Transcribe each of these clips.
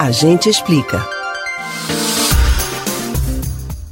A gente explica.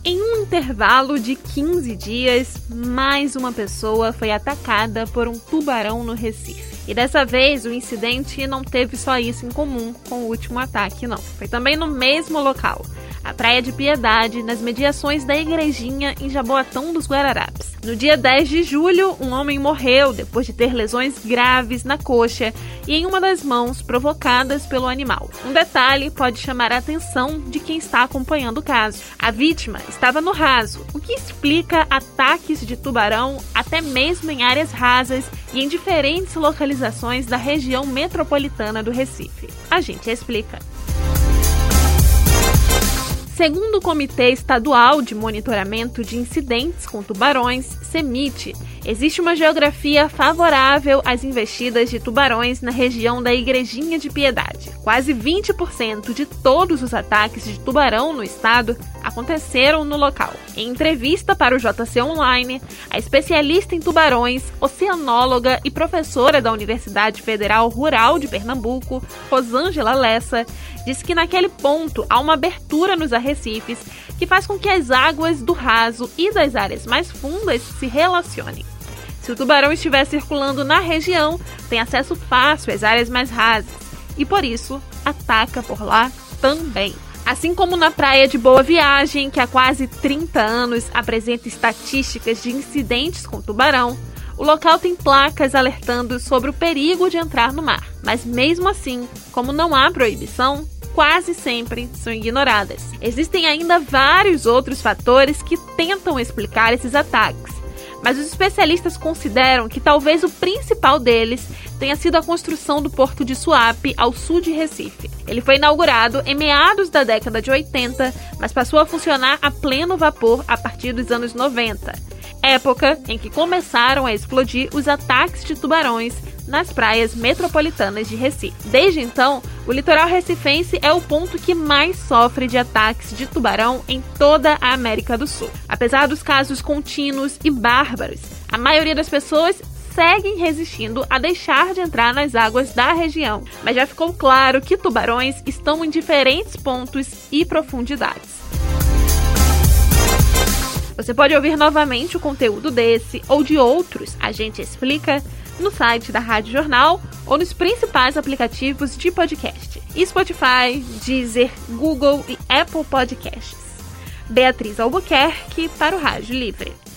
Em um intervalo de 15 dias, mais uma pessoa foi atacada por um tubarão no Recife. E dessa vez o incidente não teve só isso em comum com o último ataque, não. Foi também no mesmo local a Praia de Piedade, nas mediações da Igrejinha, em Jaboatão dos Guararapes. No dia 10 de julho, um homem morreu depois de ter lesões graves na coxa e em uma das mãos provocadas pelo animal. Um detalhe pode chamar a atenção de quem está acompanhando o caso. A vítima estava no raso, o que explica ataques de tubarão até mesmo em áreas rasas e em diferentes localizações da região metropolitana do Recife. A gente explica. Segundo o Comitê Estadual de Monitoramento de Incidentes com Tubarões, CEMIT, existe uma geografia favorável às investidas de tubarões na região da Igrejinha de Piedade. Quase 20% de todos os ataques de tubarão no estado aconteceram no local. Em entrevista para o JC Online, a especialista em tubarões, oceanóloga e professora da Universidade Federal Rural de Pernambuco, Rosângela Lessa, disse que naquele ponto há uma abertura nos arrecifes que faz com que as águas do raso e das áreas mais fundas se relacionem. Se o tubarão estiver circulando na região, tem acesso fácil às áreas mais rasas e por isso ataca por lá também. Assim como na praia de Boa Viagem, que há quase 30 anos apresenta estatísticas de incidentes com tubarão, o local tem placas alertando sobre o perigo de entrar no mar. Mas mesmo assim, como não há proibição, quase sempre são ignoradas. Existem ainda vários outros fatores que tentam explicar esses ataques, mas os especialistas consideram que talvez o principal deles tenha sido a construção do porto de Suape, ao sul de Recife. Ele foi inaugurado em meados da década de 80, mas passou a funcionar a pleno vapor a partir dos anos 90, época em que começaram a explodir os ataques de tubarões nas praias metropolitanas de Recife. Desde então, o litoral recifense é o ponto que mais sofre de ataques de tubarão em toda a América do Sul. Apesar dos casos contínuos e bárbaros, a maioria das pessoas seguem resistindo a deixar de entrar nas águas da região, mas já ficou claro que tubarões estão em diferentes pontos e profundidades. Você pode ouvir novamente o conteúdo desse ou de outros, a gente explica no site da Rádio Jornal ou nos principais aplicativos de podcast: Spotify, Deezer, Google e Apple Podcasts. Beatriz Albuquerque para o Rádio Livre.